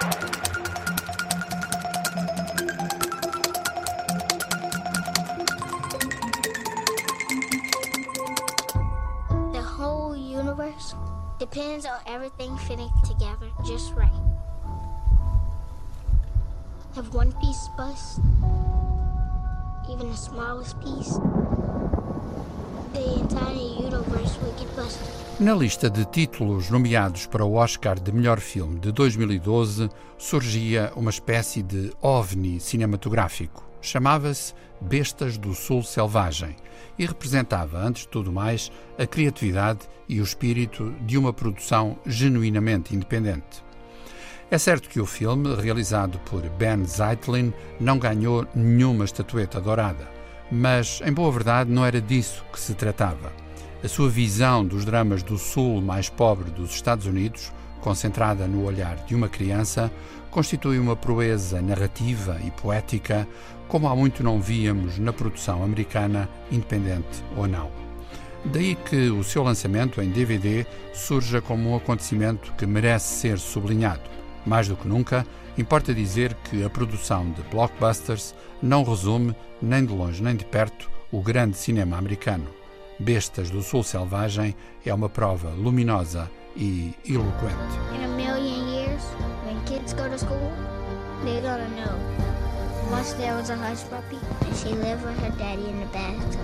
The whole universe depends on everything fitting together just right. If one piece busts, even the smallest piece, the entire universe. Na lista de títulos nomeados para o Oscar de melhor filme de 2012 surgia uma espécie de ovni cinematográfico. Chamava-se Bestas do Sul Selvagem e representava, antes de tudo mais, a criatividade e o espírito de uma produção genuinamente independente. É certo que o filme, realizado por Ben Zeitlin, não ganhou nenhuma estatueta dourada, mas, em boa verdade, não era disso que se tratava. A sua visão dos dramas do sul mais pobre dos Estados Unidos, concentrada no olhar de uma criança, constitui uma proeza narrativa e poética como há muito não víamos na produção americana, independente ou não. Daí que o seu lançamento em DVD surja como um acontecimento que merece ser sublinhado. Mais do que nunca, importa dizer que a produção de blockbusters não resume, nem de longe nem de perto, o grande cinema americano. Bestas do Sul Selvagem é uma prova luminosa e eloquente. In a million years, when kids go to school, they're gonna know. Once there was a hush puppy, and she lived with her daddy in the bathtub.